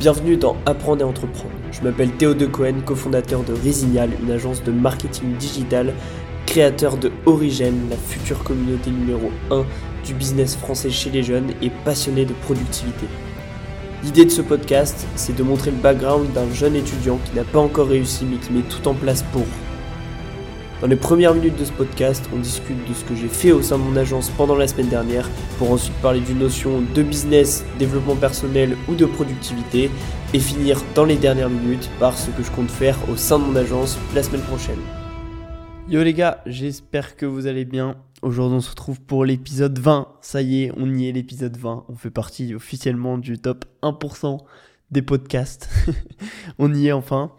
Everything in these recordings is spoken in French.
Bienvenue dans Apprendre et Entreprendre. Je m'appelle Théo De Cohen, cofondateur de Resignal, une agence de marketing digital, créateur de Origène, la future communauté numéro 1 du business français chez les jeunes et passionné de productivité. L'idée de ce podcast, c'est de montrer le background d'un jeune étudiant qui n'a pas encore réussi mais qui met tout en place pour. Dans les premières minutes de ce podcast, on discute de ce que j'ai fait au sein de mon agence pendant la semaine dernière, pour ensuite parler d'une notion de business, développement personnel ou de productivité, et finir dans les dernières minutes par ce que je compte faire au sein de mon agence la semaine prochaine. Yo les gars, j'espère que vous allez bien. Aujourd'hui on se retrouve pour l'épisode 20. Ça y est, on y est l'épisode 20. On fait partie officiellement du top 1% des podcasts. on y est enfin.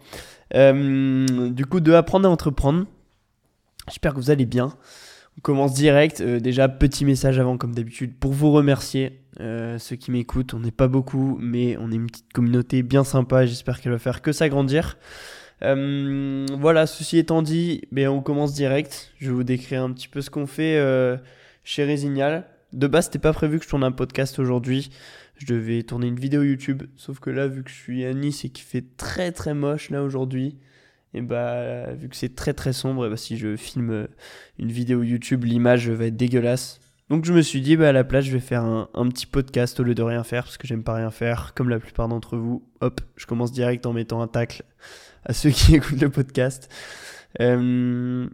Euh, du coup, de apprendre à entreprendre. J'espère que vous allez bien. On commence direct. Euh, déjà, petit message avant, comme d'habitude, pour vous remercier. Euh, ceux qui m'écoutent, on n'est pas beaucoup, mais on est une petite communauté bien sympa. J'espère qu'elle va faire que s'agrandir. Euh, voilà, ceci étant dit, ben, on commence direct. Je vais vous décrire un petit peu ce qu'on fait chez Resignal. De base, c'était pas prévu que je tourne un podcast aujourd'hui. Je devais tourner une vidéo YouTube. Sauf que là, vu que je suis à Nice et qu'il fait très très moche là aujourd'hui, et bah vu que c'est très très sombre, bah, si je filme une vidéo YouTube, l'image va être dégueulasse. Donc je me suis dit bah à la place je vais faire un, petit podcast au lieu de rien faire parce que j'aime pas rien faire comme la plupart d'entre vous. Hop, je commence direct en mettant un tacle à ceux qui écoutent le podcast. Euh,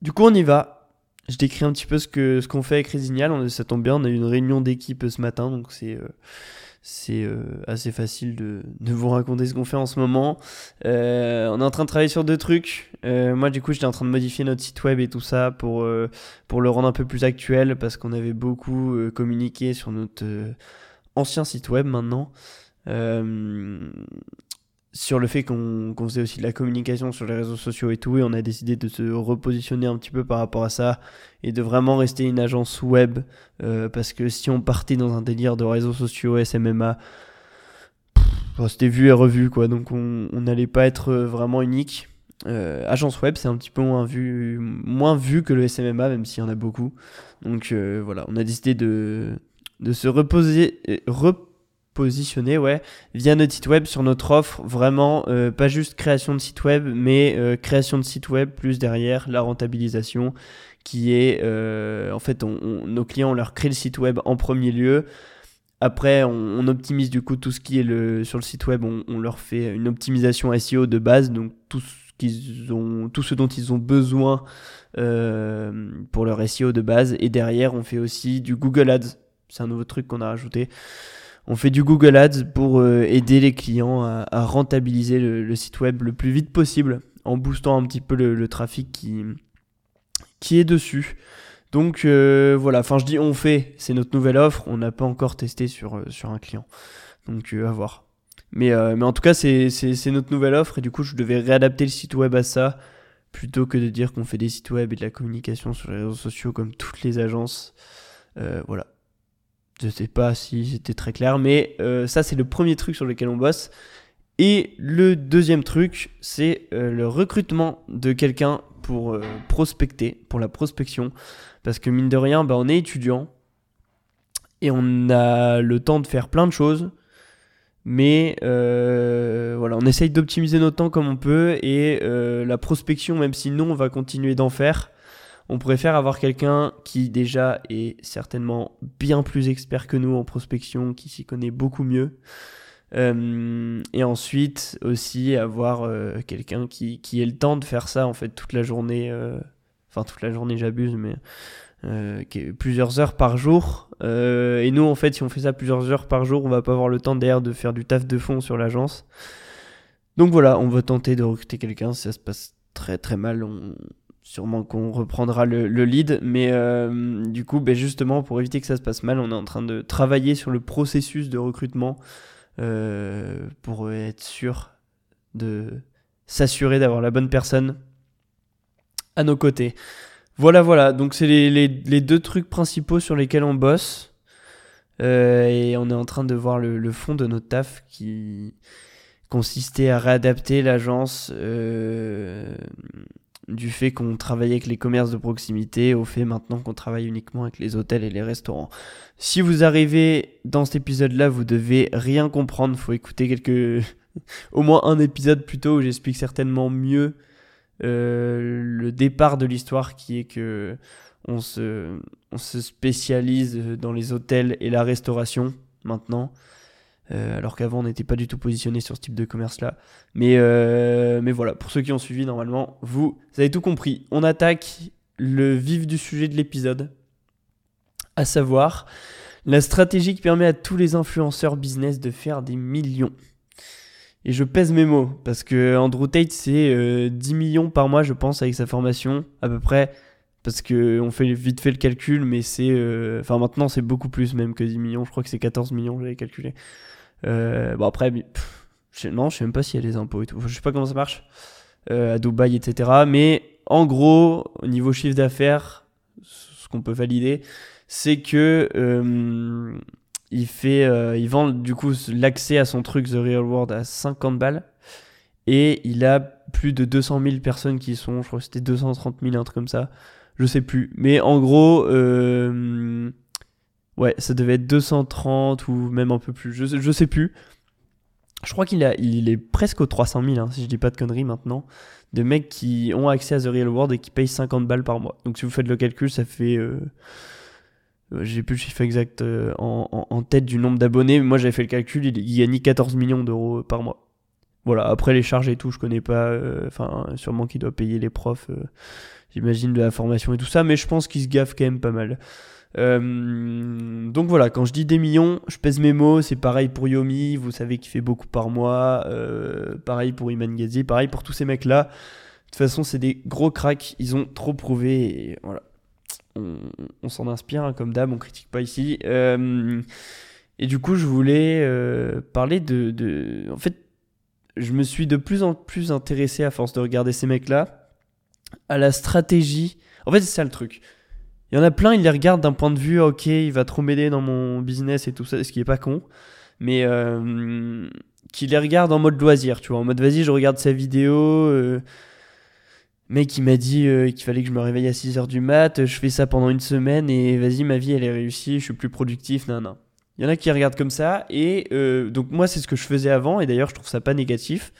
du coup on y va. Je décris un petit peu ce qu'on fait avec Resignal. Ça tombe bien, on a eu une réunion d'équipe ce matin donc c'est euh, c'est euh, assez facile de, de, vous raconter ce qu'on fait en ce moment. Euh, on est en train de travailler sur deux trucs. Euh, moi, du coup, j'étais en train de modifier notre site web et tout ça pour, pour le rendre un peu plus actuel parce qu'on avait beaucoup communiqué sur notre ancien site web maintenant sur le fait qu'on faisait aussi de la communication sur les réseaux sociaux et tout, et on a décidé de se repositionner un petit peu par rapport à ça et de vraiment rester une agence web euh, parce que si on partait dans un délire de réseaux sociaux, SMMA, c'était vu et revu quoi, donc on n'allait pas être vraiment unique. Euh, agence web, c'est un petit peu moins vu, moins vu que le SMMA, même s'il y en a beaucoup. Donc euh, voilà, on a décidé de, de se reposer, positionner ouais, via notre site web sur notre offre. Vraiment, euh, pas juste création de site web, mais euh, création de site web plus derrière la rentabilisation qui est, euh, en fait, on, nos clients, on leur crée le site web en premier lieu. Après, on, optimise du coup tout ce qui est le, sur le site web, on, leur fait une optimisation SEO de base, donc tout ce, qu'ils ont, tout ce dont ils ont besoin pour leur SEO de base. Et derrière, on fait aussi du Google Ads. C'est un nouveau truc qu'on a rajouté on fait du Google Ads pour euh, aider les clients à, rentabiliser le, site web le plus vite possible en boostant un petit peu le, trafic qui, qui est dessus. Donc euh, voilà, enfin je dis on fait, c'est notre nouvelle offre, on n'a pas encore testé sur, euh, sur un client. Donc à voir. Mais, mais en tout cas c'est notre nouvelle offre et du coup je devais réadapter le site web à ça plutôt que de dire qu'on fait des sites web et de la communication sur les réseaux sociaux comme toutes les agences. voilà, je sais pas si c'était très clair, mais euh, ça c'est le premier truc sur lequel on bosse. Et le deuxième truc, c'est euh, le recrutement de quelqu'un pour euh, prospecter, pour la prospection. Parce que mine de rien, bah, on est étudiant et on a le temps de faire plein de choses. Mais voilà, on essaye d'optimiser notre temps comme on peut. Et la prospection, même si nous, on va continuer d'en faire, on préfère avoir quelqu'un qui déjà est certainement bien plus expert que nous en prospection, qui s'y connaît beaucoup mieux. Euh, et ensuite aussi avoir euh, quelqu'un qui, ait le temps de faire ça en fait toute la journée. Euh, enfin toute la journée j'abuse, mais plusieurs heures par jour. et nous en fait si on fait ça plusieurs heures par jour, on va pas avoir le temps d'ailleurs de faire du taf de fond sur l'agence. Donc voilà, on va tenter de recruter quelqu'un. Si ça se passe très très mal, sûrement qu'on reprendra le, lead, mais euh, du coup, ben justement, pour éviter que ça se passe mal, on est en train de travailler sur le processus de recrutement euh, pour être sûr de s'assurer d'avoir la bonne personne à nos côtés. Voilà, voilà, donc c'est les, deux trucs principaux sur lesquels on bosse. Euh, et on est en train de voir le, le fond de notre taf qui consistait à réadapter l'agence du fait qu'on travaille avec les commerces de proximité au fait maintenant qu'on travaille uniquement avec les hôtels et les restaurants. Si vous arrivez dans cet épisode-là, vous devez rien comprendre, faut écouter quelques au moins un épisode plus tôt où j'explique certainement mieux euh, le départ de l'histoire qui est que on se spécialise dans les hôtels et la restauration maintenant. Euh, alors qu'avant on n'était pas du tout positionné sur ce type de commerce là. Mais, euh, mais voilà, pour ceux qui ont suivi normalement, vous, vous avez tout compris. On attaque le vif du sujet de l'épisode, à savoir la stratégie qui permet à tous les influenceurs business de faire des millions. Et je pèse mes mots, parce que Andrew Tate, c'est 10 euh, millions par mois, je pense, avec sa formation, à peu près. Parce qu'on fait vite fait le calcul, mais c'est. Enfin, maintenant, c'est beaucoup plus même que 10 millions. Je crois que c'est 14 millions, j'avais calculé. Euh, bon, après, je, non, je sais même pas s'il y a les impôts et tout. Je sais pas comment ça marche euh, à Dubaï, etc. Mais en gros, au niveau chiffre d'affaires, ce qu'on peut valider, c'est que euh, il fait, il vend du coup l'accès à son truc The Real World à 50 balles et il a plus de 200 000 personnes qui sont, je crois que c'était 230 000, un truc comme ça, je sais plus. Mais en gros, euh, Ouais, ça devait être 230 ou même un peu plus. Je, je sais plus. Je crois qu'il il est presque aux 300 000, hein, si je dis pas de conneries maintenant, de mecs qui ont accès à The Real World et qui payent 50 balles par mois. Donc si vous faites le calcul, ça fait. Euh, euh, j'ai plus le chiffre exact euh, en, en, tête du nombre d'abonnés, mais moi j'avais fait le calcul, il, il gagne 14 millions d'euros par mois. Voilà, après les charges et tout, je connais pas. Enfin, sûrement qu'il doit payer les profs, j'imagine, de la formation et tout ça, mais je pense qu'il se gaffe quand même pas mal. Euh, donc voilà, quand je dis des millions, je pèse mes mots. C'est pareil pour Yomi, vous savez qu'il fait beaucoup par mois. Euh, pareil pour Iman Ghazi, pareil pour tous ces mecs-là. De toute façon, c'est des gros cracks. Ils ont trop prouvé. Et voilà. On, s'en inspire, hein, comme d'hab, on critique pas ici. Euh, et du coup, je voulais parler de. En fait, je me suis de plus en plus intéressé, à force de regarder ces mecs-là, à la stratégie. En fait, c'est ça le truc. Il y en a plein, ils les regardent d'un point de vue, ok, il va trop m'aider dans mon business et tout ça, ce qui est pas con, mais euh, qui les regardent en mode loisir, tu vois, en mode vas-y, je regarde sa vidéo, euh, mec, il m'a dit euh, qu'il fallait que je me réveille à 6h du mat, je fais ça pendant une semaine et vas-y, ma vie elle est réussie, je suis plus productif, non, non. Il y en a qui regardent comme ça, et euh, donc moi c'est ce que je faisais avant, et d'ailleurs je trouve ça pas négatif,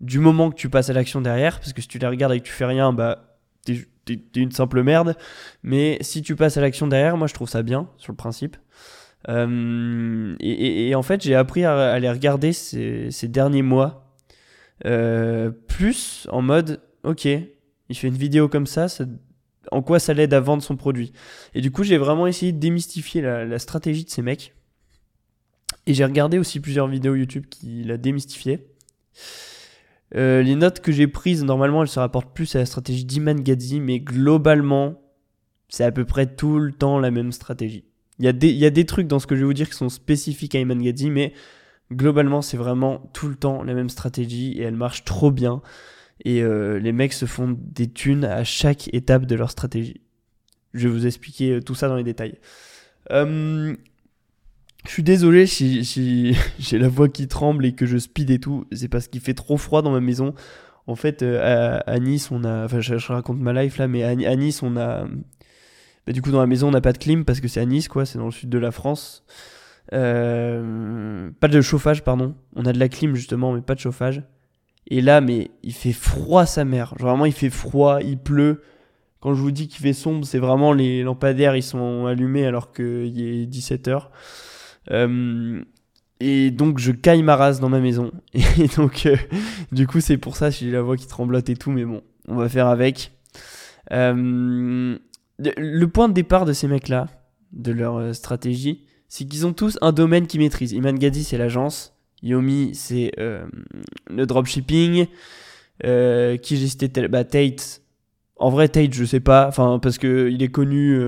du moment que tu passes à l'action derrière, parce que si tu les regardes et que tu fais rien, bah t'es une simple merde. Mais si tu passes à l'action derrière, moi je trouve ça bien sur le principe. Euh, et, en fait, j'ai appris à, les regarder ces, derniers mois. Euh, plus en mode, ok, il fait une vidéo comme ça, en quoi ça l'aide à vendre son produit. Et du coup, j'ai vraiment essayé de démystifier la, la stratégie de ces mecs. Et j'ai regardé aussi plusieurs vidéos YouTube qui la démystifiaient. Euh, les notes que j'ai prises, normalement, elles se rapportent plus à la stratégie d'Iman Gadzi, mais globalement, c'est à peu près tout le temps la même stratégie. Il y, a des, trucs dans ce que je vais vous dire qui sont spécifiques à Iman Gadzi, mais globalement, c'est vraiment tout le temps la même stratégie et elle marche trop bien. Et euh, les mecs se font des thunes à chaque étape de leur stratégie. Je vais vous expliquer euh, tout ça dans les détails. Je suis désolé si, j'ai la voix qui tremble et que je speed et tout. C'est parce qu'il fait trop froid dans ma maison. En fait, euh, à, Nice, on a. Enfin, je, raconte ma life là, mais à, Nice, on a. Bah, du coup, dans la maison, on n'a pas de clim parce que c'est à Nice, quoi. C'est dans le sud de la France. Euh, pas de chauffage, pardon. On a de la clim justement, mais pas de chauffage. Et là, mais il fait froid sa mère. Genre vraiment, il fait froid, il pleut. Quand je vous dis qu'il fait sombre, c'est vraiment les lampadaires, ils sont allumés alors qu'il est 17h. Euh, et donc je caille ma race dans ma maison. Et donc euh, du coup c'est pour ça j'ai la voix qui tremblote et tout, mais bon, on va faire avec. Euh, le point de départ de ces mecs-là, de leur stratégie, c'est qu'ils ont tous un domaine qu'ils maîtrisent. Iman Gadi c'est l'agence, Yomi c'est le dropshipping, qui j'ai cité bah, Tate. En vrai Tate je sais pas, enfin parce que il est connu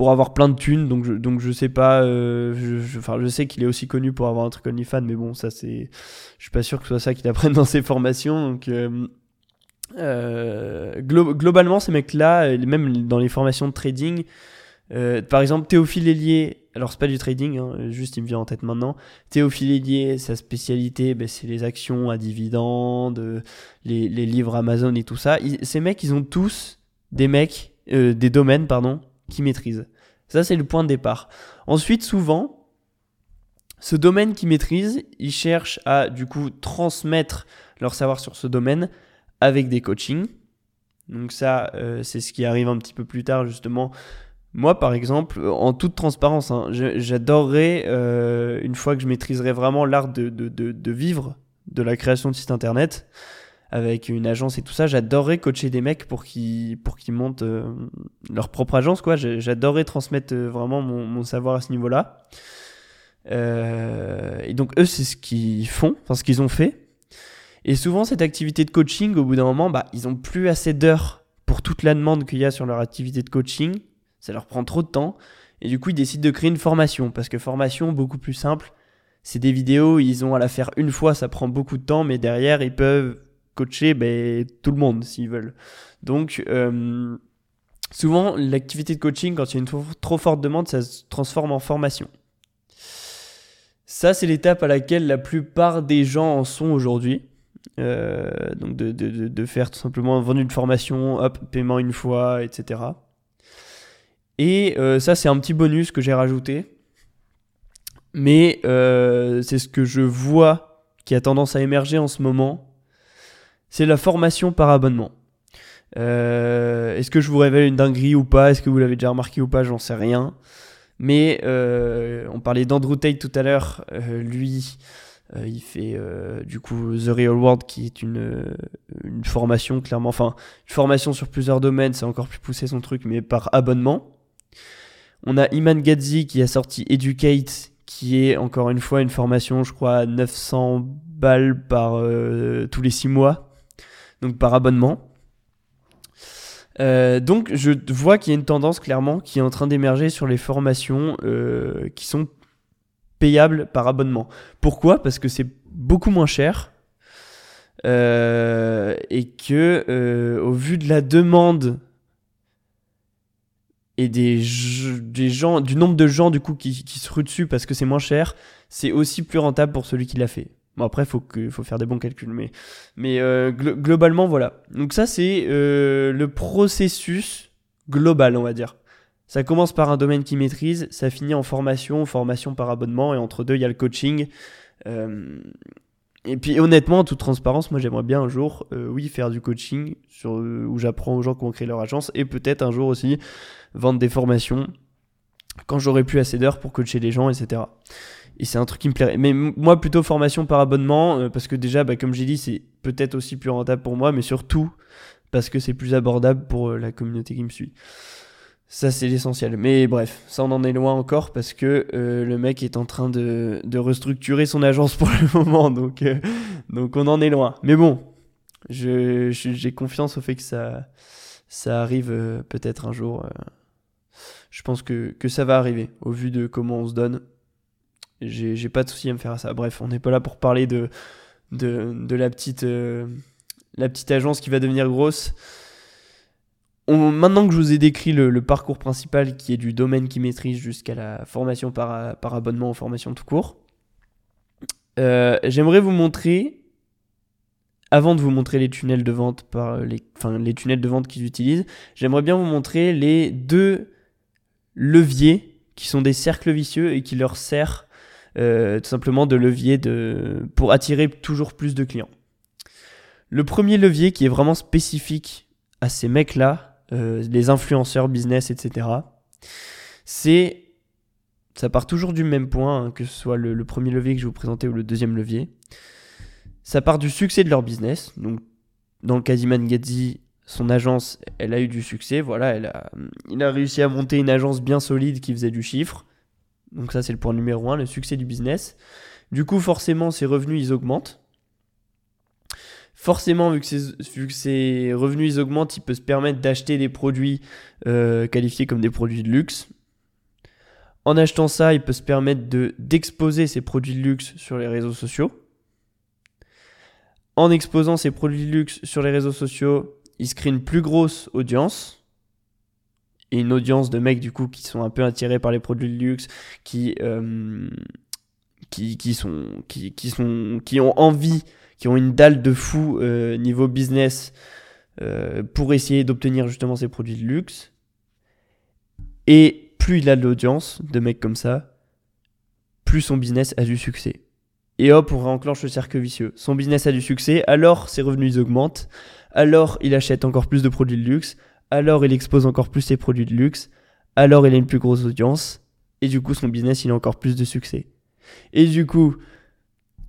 pour avoir plein de thunes, donc je, sais pas, euh, je, je sais qu'il est aussi connu pour avoir un truc OnlyFans, mais bon, ça c'est, je suis pas sûr que ce soit ça qu'il apprenne dans ses formations, donc euh, euh, globalement ces mecs-là, même dans les formations de trading, par exemple Théophile Hélier alors c'est pas du trading, hein, juste il me vient en tête maintenant. Théophile Hélier, sa spécialité, ben, c'est les actions à dividendes, les, livres Amazon et tout ça. ces mecs, ils ont tous des mecs, des domaines, pardon, qui maîtrisent. Ça, c'est le point de départ. Ensuite, souvent, ce domaine qu'ils maîtrisent, ils cherchent à, du coup, transmettre leur savoir sur ce domaine avec des coachings. Donc ça, euh, c'est ce qui arrive un petit peu plus tard, justement. Moi, par exemple, en toute transparence, hein, j'adorerais, euh, une fois que je maîtriserai vraiment l'art de, de, vivre de la création de site internet, avec une agence et tout ça, j'adorerais coacher des mecs pour qu'ils pour qu'ils montent euh, leur propre agence quoi. J'adorerais transmettre euh, vraiment mon, savoir à ce niveau-là. Euh, et donc eux c'est ce qu'ils font, enfin ce qu'ils ont fait. Et souvent cette activité de coaching, au bout d'un moment, bah ils ont plus assez d'heures pour toute la demande qu'il y a sur leur activité de coaching. Ça leur prend trop de temps. Et du coup ils décident de créer une formation parce que formation beaucoup plus simple. C'est des vidéos, ils ont à la faire une fois, ça prend beaucoup de temps, mais derrière ils peuvent coacher ben, tout le monde s'ils veulent. Donc, euh, souvent, l'activité de coaching, quand il y a une trop forte demande, ça se transforme en formation. Ça, c'est l'étape à laquelle la plupart des gens en sont aujourd'hui. Euh, donc, de, de, de, faire tout simplement vendre une formation, hop, paiement une fois, etc. Et euh, ça, c'est un petit bonus que j'ai rajouté. Mais c'est ce que je vois qui a tendance à émerger en ce moment c'est la formation par abonnement. Euh, est-ce que je vous révèle une dinguerie ou pas? Est-ce que vous l'avez déjà remarqué ou pas? J'en sais rien. Mais euh, on parlait d'Andrew Tate tout à l'heure. Euh, lui, il fait du coup The Real World, qui est une, une formation clairement, enfin une formation sur plusieurs domaines. C'est encore plus poussé son truc, mais par abonnement. On a Iman Gadzi qui a sorti Educate, qui est encore une fois une formation, je crois, à 900 balles par tous les 6 mois donc par abonnement. Euh, donc je vois qu'il y a une tendance clairement qui est en train d'émerger sur les formations euh, qui sont payables par abonnement. Pourquoi? Parce que c'est beaucoup moins cher euh, et que au vu de la demande et des, gens, du nombre de gens du coup qui, qui se ruent dessus parce que c'est moins cher, c'est aussi plus rentable pour celui qui l'a fait. Après, faut, faut faire des bons calculs, mais, mais euh, globalement, voilà. Donc, ça, c'est euh, le processus global, on va dire. Ça commence par un domaine qui maîtrise, ça finit en formation, formation par abonnement, et entre deux, il y a le coaching. Euh, et puis, honnêtement, en toute transparence, moi, j'aimerais bien un jour, oui, faire du coaching sur, où j'apprends aux gens comment créer leur agence, et peut-être un jour aussi vendre des formations quand j'aurai plus assez d'heures pour coacher les gens, etc. Et c'est un truc qui me plairait. Mais moi, plutôt formation par abonnement, euh, parce que déjà, bah, comme j'ai dit, c'est peut-être aussi plus rentable pour moi, mais surtout parce que c'est plus abordable pour euh, la communauté qui me suit. Ça, c'est l'essentiel. Mais bref, ça, on en est loin encore parce que euh, le mec est en train de, restructurer son agence pour le moment. Donc, donc on en est loin. Mais bon, j'ai confiance au fait que ça, arrive peut-être un jour. je pense que ça va arriver au vu de comment on se donne j'ai pas de souci à me faire à ça. Bref, on n'est pas là pour parler de, de, de la, petite, euh, la petite agence qui va devenir grosse. On, maintenant que je vous ai décrit le, parcours principal qui est du domaine qui maîtrise jusqu'à la formation par, par abonnement ou formation tout court, euh, j'aimerais vous montrer, avant de vous montrer les tunnels de vente, par les, enfin, les tunnels de vente qu'ils utilisent, j'aimerais bien vous montrer les deux leviers qui sont des cercles vicieux et qui leur servent tout simplement de levier de, pour attirer toujours plus de clients. Le premier levier qui est vraiment spécifique à ces mecs-là, euh, les influenceurs business, etc., c'est ça part toujours du même point, hein, que ce soit le, premier levier que je vous présenter ou le deuxième levier. Ça part du succès de leur business. Donc, dans le cas d'Iman Gadzi, son agence, elle a eu du succès. Voilà, elle a, il a réussi à monter une agence bien solide qui faisait du chiffre. Donc ça c'est le point numéro un, le succès du business. Du coup forcément ses revenus ils augmentent. Forcément vu que, ses, revenus ils augmentent, il peut se permettre d'acheter des produits euh, qualifiés comme des produits de luxe. En achetant ça, il peut se permettre de d'exposer ses produits de luxe sur les réseaux sociaux. En exposant ses produits de luxe sur les réseaux sociaux, il se crée une plus grosse audience et une audience de mecs du coup qui sont un peu attirés par les produits de luxe, qui, qui, qui, sont, qui, qui, sont, qui ont envie, qui ont une dalle de fou niveau business pour essayer d'obtenir justement ces produits de luxe. Et plus il a de l'audience, de mecs comme ça, plus son business a du succès. Et hop, on réenclenche le cercle vicieux. Son business a du succès, alors ses revenus augmentent, alors il achète encore plus de produits de luxe, alors il expose encore plus ses produits de luxe, alors il a une plus grosse audience, et du coup son business il a encore plus de succès. Et du coup,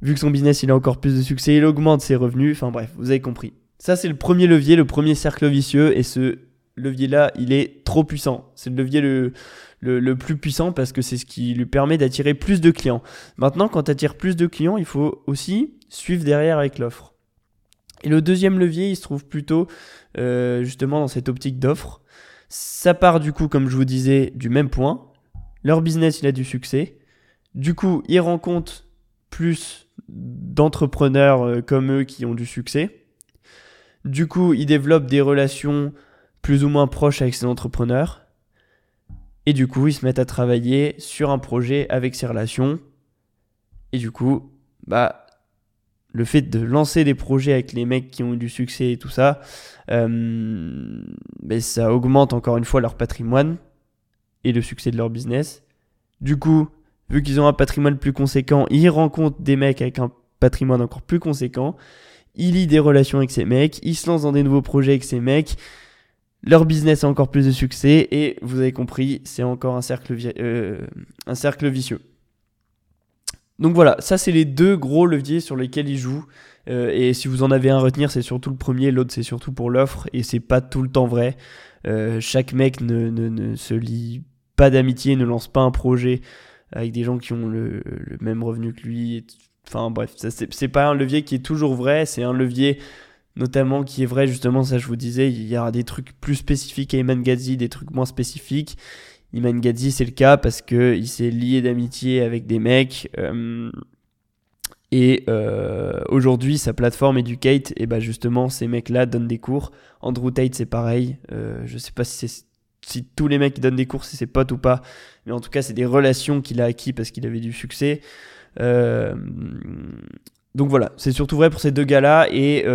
vu que son business il a encore plus de succès, il augmente ses revenus, enfin bref, vous avez compris. Ça c'est le premier levier, le premier cercle vicieux, et ce levier-là, il est trop puissant. C'est le levier le, le, plus puissant parce que c'est ce qui lui permet d'attirer plus de clients. Maintenant, quand tu plus de clients, il faut aussi suivre derrière avec l'offre. Et le deuxième levier, il se trouve plutôt euh, justement dans cette optique d'offre. Ça part du coup, comme je vous disais, du même point. Leur business, il a du succès. Du coup, ils rencontrent plus d'entrepreneurs euh, comme eux qui ont du succès. Du coup, ils développent des relations plus ou moins proches avec ces entrepreneurs. Et du coup, ils se mettent à travailler sur un projet avec ces relations. Et du coup, bah, le fait de lancer des projets avec les mecs qui ont eu du succès et tout ça, euh, ben, ça augmente encore une fois leur patrimoine et le succès de leur business. Du coup, vu qu'ils ont un patrimoine plus conséquent, ils rencontrent des mecs avec un patrimoine encore plus conséquent. Ils lient des relations avec ces mecs, ils se lancent dans des nouveaux projets avec ces mecs, leur business a encore plus de succès et vous avez compris, c'est encore un cercle, euh, un cercle vicieux. Donc voilà, ça c'est les deux gros leviers sur lesquels ils jouent. Euh, et si vous en avez un à retenir, c'est surtout le premier, l'autre c'est surtout pour l'offre et c'est pas tout le temps vrai. Euh, chaque mec ne, ne, se lie pas d'amitié, ne lance pas un projet avec des gens qui ont le, même revenu que lui. Enfin bref, c'est pas un levier qui est toujours vrai, c'est un levier notamment qui est vrai justement ça je vous disais il y aura des trucs plus spécifiques à Iman Gadzi des trucs moins spécifiques Iman Gadzi c'est le cas parce que il s'est lié d'amitié avec des mecs euh, et euh, aujourd'hui sa plateforme Educate et bah justement ces mecs là donnent des cours Andrew Tate c'est pareil euh, je sais pas si c'est si tous les mecs qui donnent des cours c'est ses potes ou pas mais en tout cas c'est des relations qu'il a acquis parce qu'il avait du succès euh, donc voilà, c'est surtout vrai pour ces deux gars-là et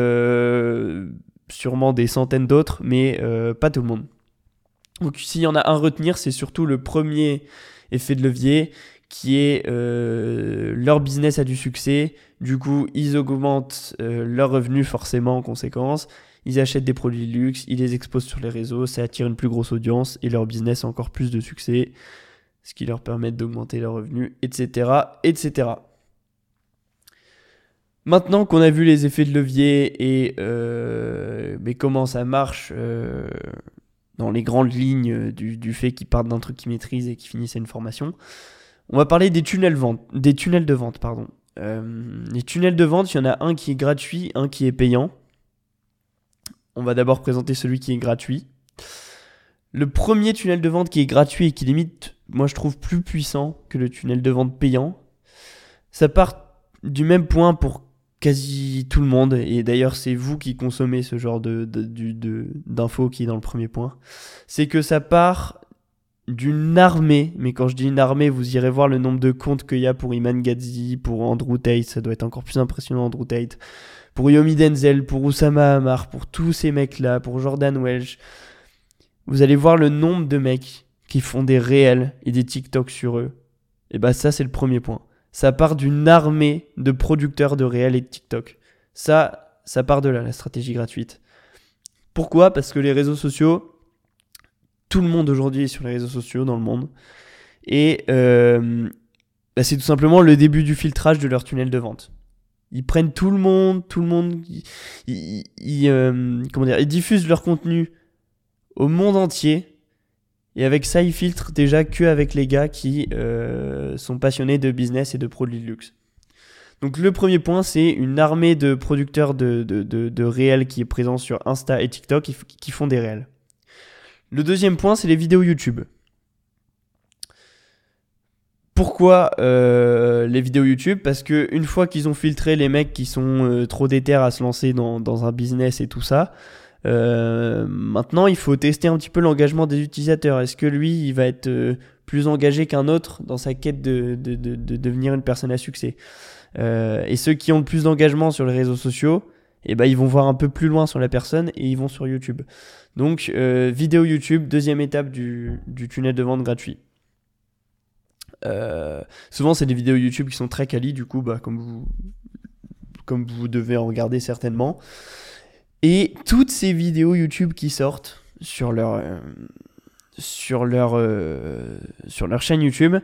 sûrement des centaines d'autres, mais pas tout le monde. Donc s'il y en a un à retenir, c'est surtout le premier effet de levier qui est euh, leur business a du succès, du coup ils augmentent leurs revenus forcément en conséquence, ils achètent des produits de luxe, ils les exposent sur les réseaux, ça attire une plus grosse audience et leur business a encore plus de succès, ce qui leur permet d'augmenter leurs revenus, etc. etc. Maintenant qu'on a vu les effets de levier et euh, mais comment ça marche euh, dans les grandes lignes du, fait qu'ils partent d'un truc qu'ils maîtrisent et qu'ils finissent à une formation, on va parler des tunnels, vente, des tunnels de vente. Pardon. Euh, les tunnels de vente, il y en a un qui est gratuit, un qui est payant. On va d'abord présenter celui qui est gratuit. Le premier tunnel de vente qui est gratuit et qui limite, moi je trouve plus puissant que le tunnel de vente payant, ça part du même point pour quasi tout le monde, et d'ailleurs c'est vous qui consommez ce genre de, d'infos qui est dans le premier point, c'est que ça part d'une armée, mais quand je dis une armée, vous irez voir le nombre de comptes qu'il y a pour Iman Gadzi, pour Andrew Tate, ça doit être encore plus impressionnant Andrew Tate, pour Yomi Denzel, pour Oussama Hamar, pour tous ces mecs-là, pour Jordan Welch. Vous allez voir le nombre de mecs qui font des réels et des TikTok sur eux. Et bah ça c'est le premier point ça part d'une armée de producteurs de réel et de TikTok. Ça, ça part de là, la stratégie gratuite. Pourquoi? Parce que les réseaux sociaux, tout le monde aujourd'hui est sur les réseaux sociaux dans le monde. Et euh, bah, c'est tout simplement le début du filtrage de leur tunnel de vente. Ils prennent tout le monde, tout le monde, euh, comment dire, ils diffusent leur contenu au monde entier et avec ça, ils filtrent déjà que avec les gars qui euh, sont passionnés de business et de produits de luxe. Donc le premier point, c'est une armée de producteurs de, de, de, réels qui est présent sur Insta et TikTok qui, font des réels. Le deuxième point, c'est les vidéos YouTube. Pourquoi euh, les vidéos YouTube? Parce que une fois qu'ils ont filtré les mecs qui sont euh, trop déter à se lancer dans, dans, un business et tout ça, maintenant, il faut tester un petit peu l'engagement des utilisateurs. Est-ce que lui, il va être plus engagé qu'un autre dans sa quête de, de, de, de, devenir une personne à succès? Et ceux qui ont le plus d'engagement sur les réseaux sociaux, eh ben, ils vont voir un peu plus loin sur la personne et ils vont sur YouTube. Donc, euh, vidéo YouTube, deuxième étape du, tunnel de vente gratuit. Euh, souvent, c'est des vidéos YouTube qui sont très quali, du coup, bah, comme, vous, comme vous devez en regarder certainement. Et toutes ces vidéos YouTube qui sortent sur leur, euh, sur leur, sur leur chaîne YouTube,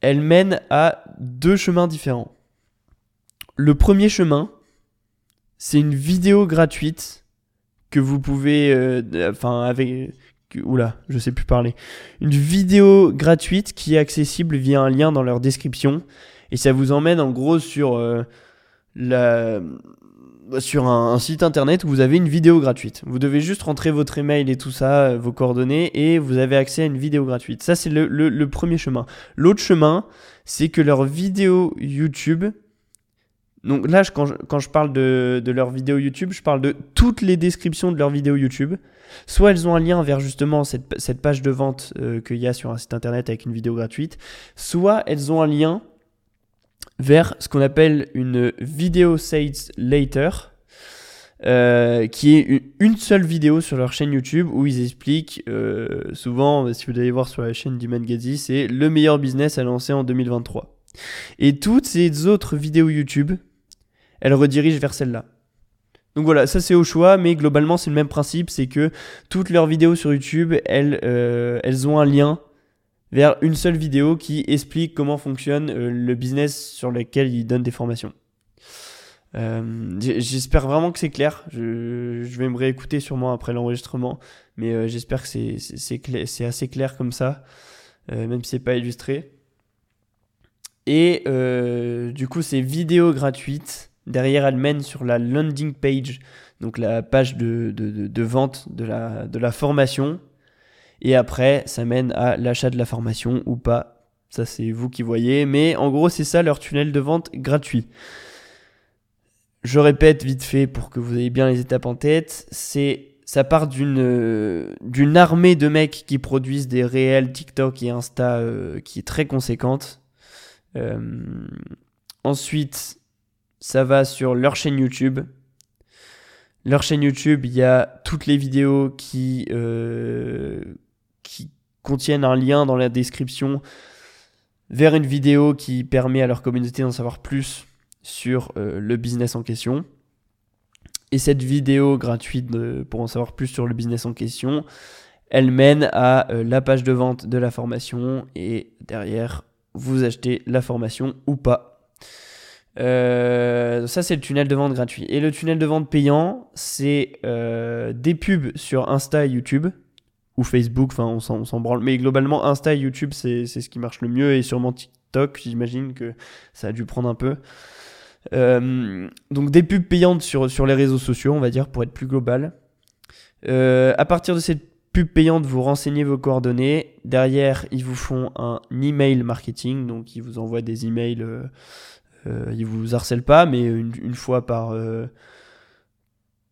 elles mènent à deux chemins différents. Le premier chemin, c'est une vidéo gratuite que vous pouvez, euh, enfin avec, oula, je sais plus parler, une vidéo gratuite qui est accessible via un lien dans leur description et ça vous emmène en gros sur euh, la sur un, site internet où vous avez une vidéo gratuite. Vous devez juste rentrer votre email et tout ça, euh, vos coordonnées, et vous avez accès à une vidéo gratuite. Ça, c'est le, premier chemin. L'autre chemin, c'est que leur vidéo YouTube donc là, quand je, parle de, leurs vidéos YouTube, je parle de toutes les descriptions de leurs vidéos YouTube. Soit elles ont un lien vers justement cette, cette page de vente euh, qu'il y a sur un site internet avec une vidéo gratuite, soit elles ont un lien vers ce qu'on appelle une vidéo sales later, euh, qui est une seule vidéo sur leur chaîne YouTube où ils expliquent, euh, souvent, si vous allez voir sur la chaîne du Mangazi, c'est le meilleur business à lancer en 2023. Et toutes ces autres vidéos YouTube elle redirige vers celle-là. Donc voilà, ça c'est au choix, mais globalement c'est le même principe, c'est que toutes leurs vidéos sur YouTube, elles, euh, elles ont un lien vers une seule vidéo qui explique comment fonctionne euh, le business sur lequel ils donnent des formations. Euh, j'espère vraiment que c'est clair. Je, vais me réécouter sûrement après l'enregistrement, mais j'espère que c'est assez clair comme ça, même si c'est pas illustré. Et du coup, ces vidéos gratuites Derrière, elle mène sur la landing page, donc la page de, vente de la formation. Et après, ça mène à l'achat de la formation ou pas. Ça, c'est vous qui voyez. Mais en gros, c'est ça leur tunnel de vente gratuit. Je répète vite fait pour que vous ayez bien les étapes en tête. C'est ça part d'une d'une armée de mecs qui produisent des réels TikTok et Insta euh, qui est très conséquente. Euh, ensuite, ça va sur leur chaîne YouTube. Leur chaîne YouTube, il y a toutes les vidéos qui, euh, qui contiennent un lien dans la description vers une vidéo qui permet à leur communauté d'en savoir plus sur euh, le business en question. Et cette vidéo gratuite pour en savoir plus sur le business en question, elle mène à euh, la page de vente de la formation et derrière, vous achetez la formation ou pas. Euh, ça, c'est le tunnel de vente gratuit. Et le tunnel de vente payant, c'est des pubs sur Insta et YouTube. Ou Facebook, enfin, on s'en branle. Mais globalement, Insta et YouTube, c'est ce qui marche le mieux. Et sûrement TikTok, j'imagine que ça a dû prendre un peu. Euh, donc, des pubs payantes sur, les réseaux sociaux, on va dire, pour être plus global. à partir de cette pub payante, vous renseignez vos coordonnées. Derrière, ils vous font un email marketing. Donc, ils vous envoient des emails euh, ils vous harcèlent pas, mais une, fois par euh,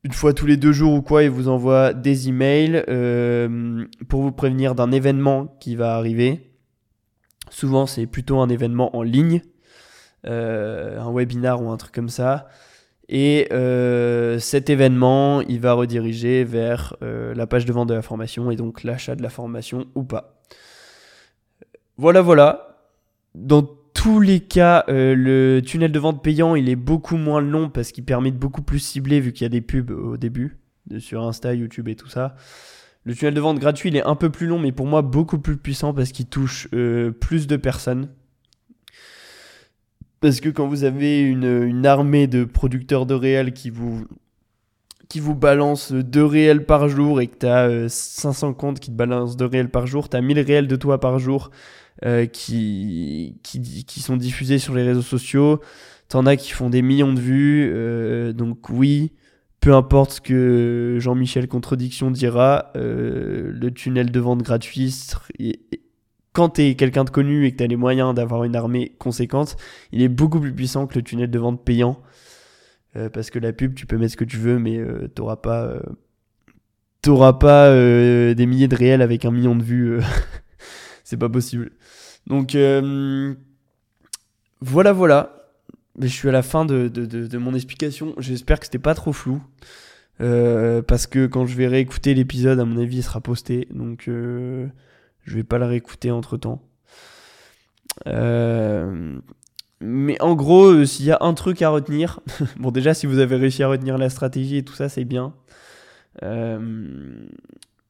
une fois tous les deux jours ou quoi, ils vous envoient des emails euh, pour vous prévenir d'un événement qui va arriver. Souvent, c'est plutôt un événement en ligne, un webinar ou un truc comme ça. Et cet événement, il va rediriger vers la page de vente de la formation et donc l'achat de la formation ou pas. Voilà, voilà. Tous les cas, euh, le tunnel de vente payant, il est beaucoup moins long parce qu'il permet de beaucoup plus cibler vu qu'il y a des pubs au début sur Insta, YouTube et tout ça. Le tunnel de vente gratuit, il est un peu plus long, mais pour moi beaucoup plus puissant parce qu'il touche euh, plus de personnes. Parce que quand vous avez une, armée de producteurs de réels qui vous, qui vous balancent deux réels par jour et que tu as 500 comptes qui te balancent deux réels par jour, tu as 1000 réels de toi par jour euh, qui, qui, qui, sont diffusés sur les réseaux sociaux. T'en as qui font des millions de vues. Euh, donc oui, peu importe ce que Jean-Michel Contradiction dira, euh, le tunnel de vente gratuit, quand t'es quelqu'un de connu et que t'as les moyens d'avoir une armée conséquente, il est beaucoup plus puissant que le tunnel de vente payant. parce que la pub, tu peux mettre ce que tu veux, mais t'auras pas, t'auras pas des milliers de réels avec un million de vues. c'est pas possible. Donc voilà, voilà. Mais je suis à la fin de, mon explication. J'espère que c'était pas trop flou. Euh, parce que quand je vais réécouter l'épisode, à mon avis, il sera posté. Donc euh, je vais pas le réécouter entre temps. Euh, mais en gros, s'il y a un truc à retenir, bon déjà si vous avez réussi à retenir la stratégie et tout ça, c'est bien.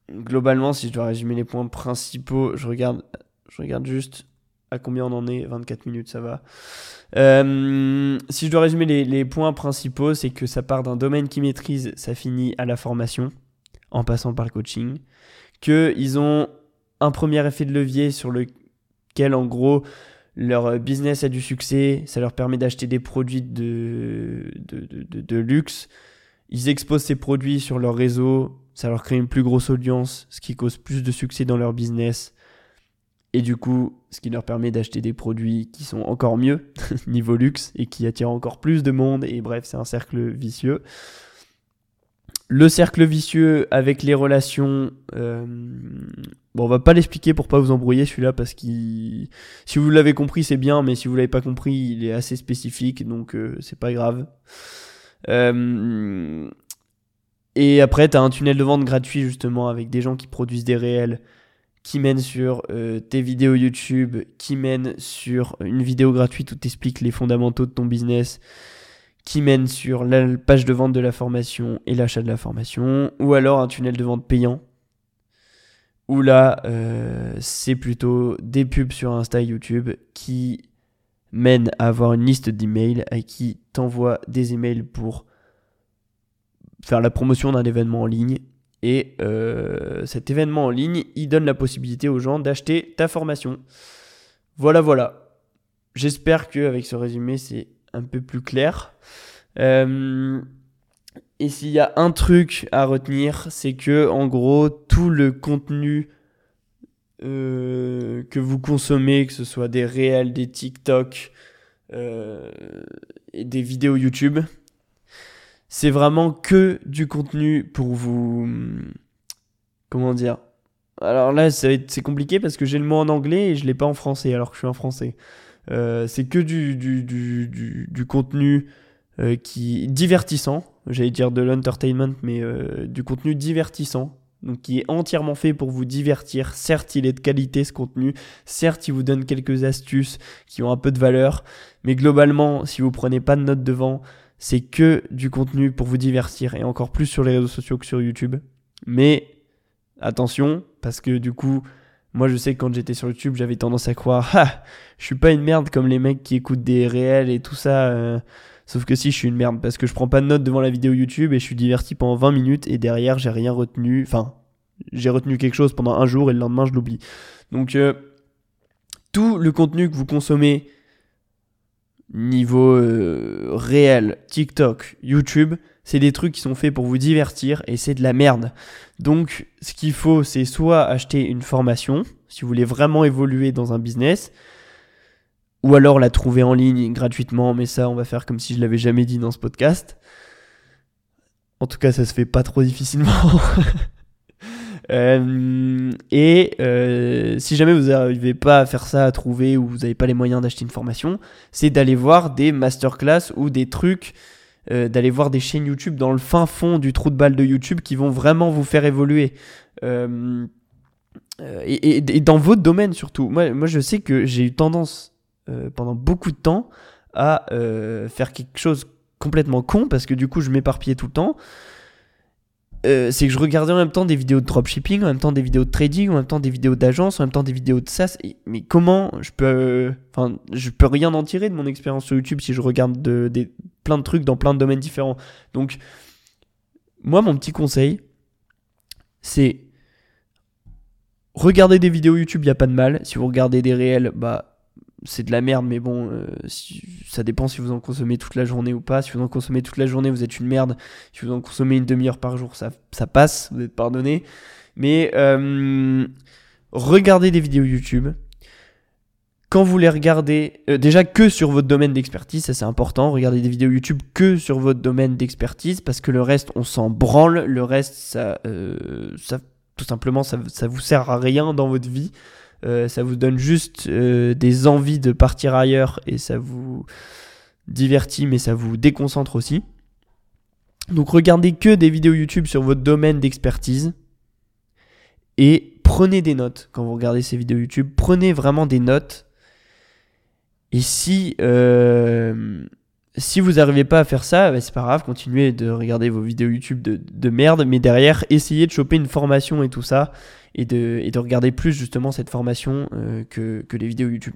globalement, si je dois résumer les points principaux, je regarde, je regarde juste à combien on en est 24 minutes, ça va. Euh, si je dois résumer les, points principaux, c'est que ça part d'un domaine qu'ils maîtrisent, ça finit à la formation, en passant par le coaching. Qu'ils ont un premier effet de levier sur lequel, en gros, leur business a du succès, ça leur permet d'acheter des produits de, luxe. Ils exposent ces produits sur leur réseau, ça leur crée une plus grosse audience, ce qui cause plus de succès dans leur business. Et du coup, ce qui leur permet d'acheter des produits qui sont encore mieux niveau luxe et qui attirent encore plus de monde. Et bref, c'est un cercle vicieux. Le cercle vicieux avec les relations, euh, bon, on va pas l'expliquer pour pas vous embrouiller celui-là parce que si vous l'avez compris, c'est bien, mais si vous l'avez pas compris, il est assez spécifique, donc euh, c'est pas grave. Euh, et après, tu as un tunnel de vente gratuit justement avec des gens qui produisent des réels qui mène sur euh, tes vidéos YouTube, qui mène sur une vidéo gratuite où tu expliques les fondamentaux de ton business, qui mène sur la page de vente de la formation et l'achat de la formation, ou alors un tunnel de vente payant, où là, euh, c'est plutôt des pubs sur Insta et YouTube qui mènent à avoir une liste d'emails à qui t'envoie des emails pour faire la promotion d'un événement en ligne et euh, cet événement en ligne, il donne la possibilité aux gens d'acheter ta formation. Voilà, voilà. J'espère qu'avec ce résumé, c'est un peu plus clair. Euh, et s'il y a un truc à retenir, c'est que en gros, tout le contenu euh, que vous consommez, que ce soit des réels, des TikTok des vidéos YouTube, c'est vraiment que du contenu pour vous. Comment dire? Alors là, c'est compliqué parce que j'ai le mot en anglais et je l'ai pas en français alors que je suis en français. Euh, c'est que du, du, du, contenu euh, qui divertissant, j'allais dire de l'entertainment, mais euh, du contenu divertissant, donc qui est entièrement fait pour vous divertir. Certes, il est de qualité ce contenu, certes, il vous donne quelques astuces qui ont un peu de valeur, mais globalement, si vous prenez pas de notes devant, c'est que du contenu pour vous divertir et encore plus sur les réseaux sociaux que sur YouTube. Mais attention, parce que du coup, moi je sais que quand j'étais sur YouTube, j'avais tendance à croire, ah, je suis pas une merde comme les mecs qui écoutent des réels et tout ça. Euh. Sauf que si, je suis une merde parce que je prends pas de notes devant la vidéo YouTube et je suis diverti pendant 20 minutes et derrière j'ai rien retenu. Enfin, j'ai retenu quelque chose pendant un jour et le lendemain je l'oublie. Donc, euh, tout le contenu que vous consommez niveau euh, réel, TikTok, YouTube, c'est des trucs qui sont faits pour vous divertir et c'est de la merde. Donc ce qu'il faut, c'est soit acheter une formation, si vous voulez vraiment évoluer dans un business, ou alors la trouver en ligne gratuitement, mais ça on va faire comme si je l'avais jamais dit dans ce podcast. En tout cas, ça se fait pas trop difficilement. Euh, et euh, si jamais vous n'arrivez pas à faire ça, à trouver, ou vous n'avez pas les moyens d'acheter une formation, c'est d'aller voir des masterclass ou des trucs, euh, d'aller voir des chaînes YouTube dans le fin fond du trou de balle de YouTube qui vont vraiment vous faire évoluer. Et, dans votre domaine surtout. Moi, moi je sais que j'ai eu tendance pendant beaucoup de temps à faire quelque chose complètement con parce que du coup je m'éparpillais tout le temps. Euh, c'est que je regardais en même temps des vidéos de dropshipping, en même temps des vidéos de trading, en même temps des vidéos d'agence, en même temps des vidéos de SaaS. mais comment je peux, enfin, je peux rien en tirer de mon expérience sur YouTube si je regarde de, des, plein de trucs dans plein de domaines différents. Donc, moi, mon petit conseil, c'est regarder des vidéos YouTube, il y a pas de mal. Si vous regardez des réels, bah c'est de la merde, mais bon, euh, ça dépend si vous en consommez toute la journée ou pas. Si vous en consommez toute la journée, vous êtes une merde. Si vous en consommez une demi-heure par jour, ça, ça passe, vous êtes pardonné. Mais euh, regardez des vidéos YouTube. quand vous les regardez, euh, déjà que sur votre domaine d'expertise, ça c'est important, regardez des vidéos YouTube que sur votre domaine d'expertise, parce que le reste, on s'en branle, le reste, ça, ça tout simplement, ça, ça vous sert à rien dans votre vie, euh, ça vous donne juste des envies de partir ailleurs, et ça vous divertit, mais ça vous déconcentre aussi. Donc regardez que des vidéos YouTube sur votre domaine d'expertise, et prenez des notes quand vous regardez ces vidéos YouTube, prenez vraiment des notes. Et si, euh, si vous n'arrivez pas à faire ça, bah, c'est pas grave, continuez de regarder vos vidéos YouTube de, merde, mais derrière, essayez de choper une formation et tout ça, et de, et de regarder plus justement cette formation euh, que, que les vidéos YouTube.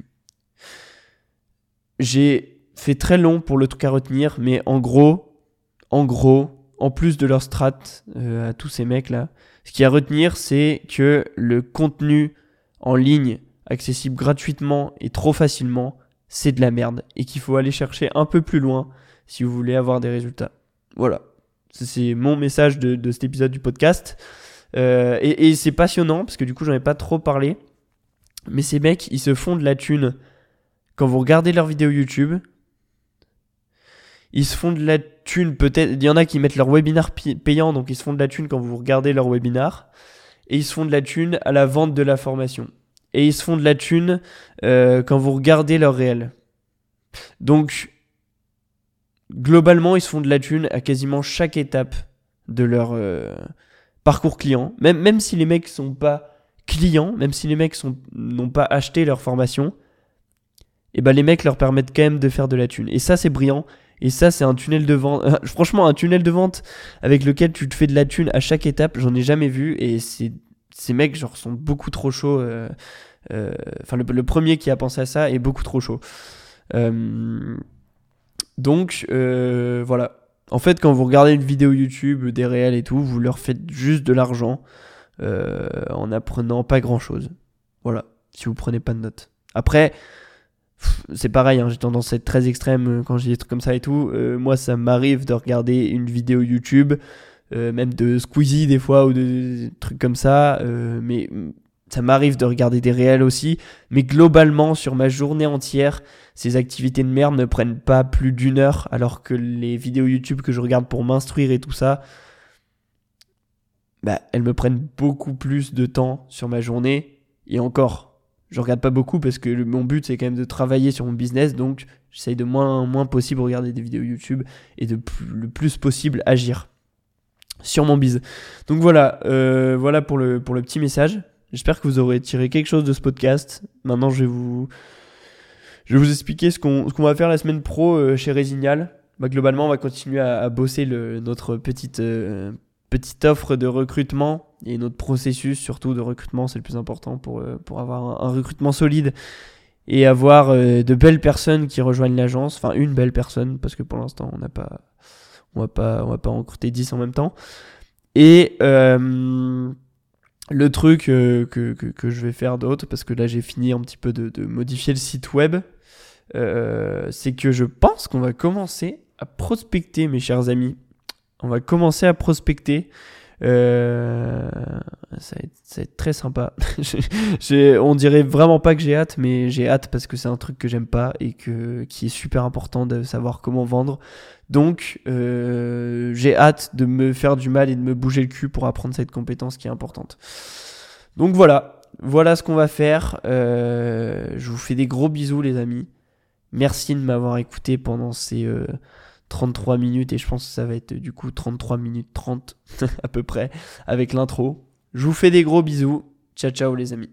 J'ai fait très long pour le truc à retenir, mais en gros, en gros, en plus de leur strat euh, à tous ces mecs là, ce qu'il y a à retenir, c'est que le contenu en ligne accessible gratuitement et trop facilement, c'est de la merde et qu'il faut aller chercher un peu plus loin si vous voulez avoir des résultats. Voilà, c'est mon message de, cet épisode du podcast. Euh, et, c'est passionnant parce que du coup j'en ai pas trop parlé. Mais ces mecs, ils se font de la thune quand vous regardez leurs vidéos YouTube. Ils se font de la thune peut-être. Il y en a qui mettent leur webinar payant, donc ils se font de la thune quand vous regardez leur webinar. Et ils se font de la thune à la vente de la formation et ils se font de la thune euh, quand vous regardez leur réel. Donc, globalement, ils se font de la thune à quasiment chaque étape de leur euh, parcours client. Même, si les mecs sont pas clients, même si les mecs n'ont pas acheté leur formation, et eh ben les mecs leur permettent quand même de faire de la thune. Et ça, c'est brillant. Et ça, c'est un tunnel de vente. franchement, un tunnel de vente avec lequel tu te fais de la thune à chaque étape, j'en ai jamais vu. Et ces mecs genre sont beaucoup trop chauds. Euh, euh, enfin, le, premier qui a pensé à ça est beaucoup trop chaud. Euh, donc voilà. En fait, quand vous regardez une vidéo YouTube, des réels et tout, vous leur faites juste de l'argent en apprenant pas grand chose. Voilà. Si vous prenez pas de notes. Après c'est pareil, hein, j'ai tendance à être très extrême quand j'ai des trucs comme ça et tout. moi, ça m'arrive de regarder une vidéo YouTube, euh, même de Squeezie des fois ou de, trucs comme ça. Euh, mais ça m'arrive de regarder des réels aussi. Mais globalement, sur ma journée entière, ces activités de merde ne prennent pas plus d'une heure. Alors que les vidéos YouTube que je regarde pour m'instruire et tout ça, bah, elles me prennent beaucoup plus de temps sur ma journée. Et encore, je regarde pas beaucoup parce que mon but c'est quand même de travailler sur mon business. Donc j'essaye de moins, moins possible regarder des vidéos YouTube et de le plus possible agir sur mon bise. Donc voilà, euh, voilà pour le, pour le petit message. J'espère que vous aurez tiré quelque chose de ce podcast. Maintenant, je vais vous, je vais vous expliquer ce qu'on va faire la semaine pro euh, chez Resignal. Bah, globalement, on va continuer à, bosser notre petite, euh, petite offre de recrutement et notre processus surtout de recrutement. C'est le plus important pour, pour avoir un, recrutement solide et avoir de belles personnes qui rejoignent l'agence. Enfin, une belle personne, parce que pour l'instant, on n'a pas on va pas, on va pas recruter 10 en même temps. Et euh, le truc euh, que, que, je vais faire d'autre, parce que là j'ai fini un petit peu de, modifier le site web, euh, c'est que je pense qu'on va commencer à prospecter, mes chers amis. On va commencer à prospecter. Euh, ça, va être, très sympa. on dirait vraiment pas que j'ai hâte, mais j'ai hâte parce que c'est un truc que j'aime pas et que, qui est super important de savoir comment vendre. Donc, euh, j'ai hâte de me faire du mal et de me bouger le cul pour apprendre cette compétence qui est importante. Donc voilà, voilà ce qu'on va faire. Euh, je vous fais des gros bisous, les amis. Merci de m'avoir écouté pendant ces 33 minutes et je pense que ça va être du coup 33 minutes 30 à peu près avec l'intro. Je vous fais des gros bisous. Ciao ciao les amis.